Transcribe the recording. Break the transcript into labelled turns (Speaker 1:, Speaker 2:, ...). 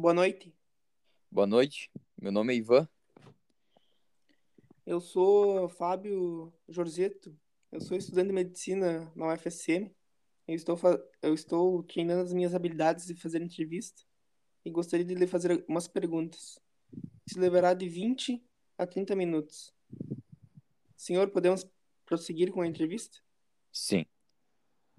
Speaker 1: Boa noite.
Speaker 2: Boa noite, meu nome é Ivan.
Speaker 1: Eu sou Fábio Jorzeto. Eu sou estudante de medicina na UFSM. Eu estou, eu estou treinando as minhas habilidades de fazer entrevista e gostaria de lhe fazer umas perguntas. Isso levará de 20 a 30 minutos. Senhor, podemos prosseguir com a entrevista?
Speaker 2: Sim.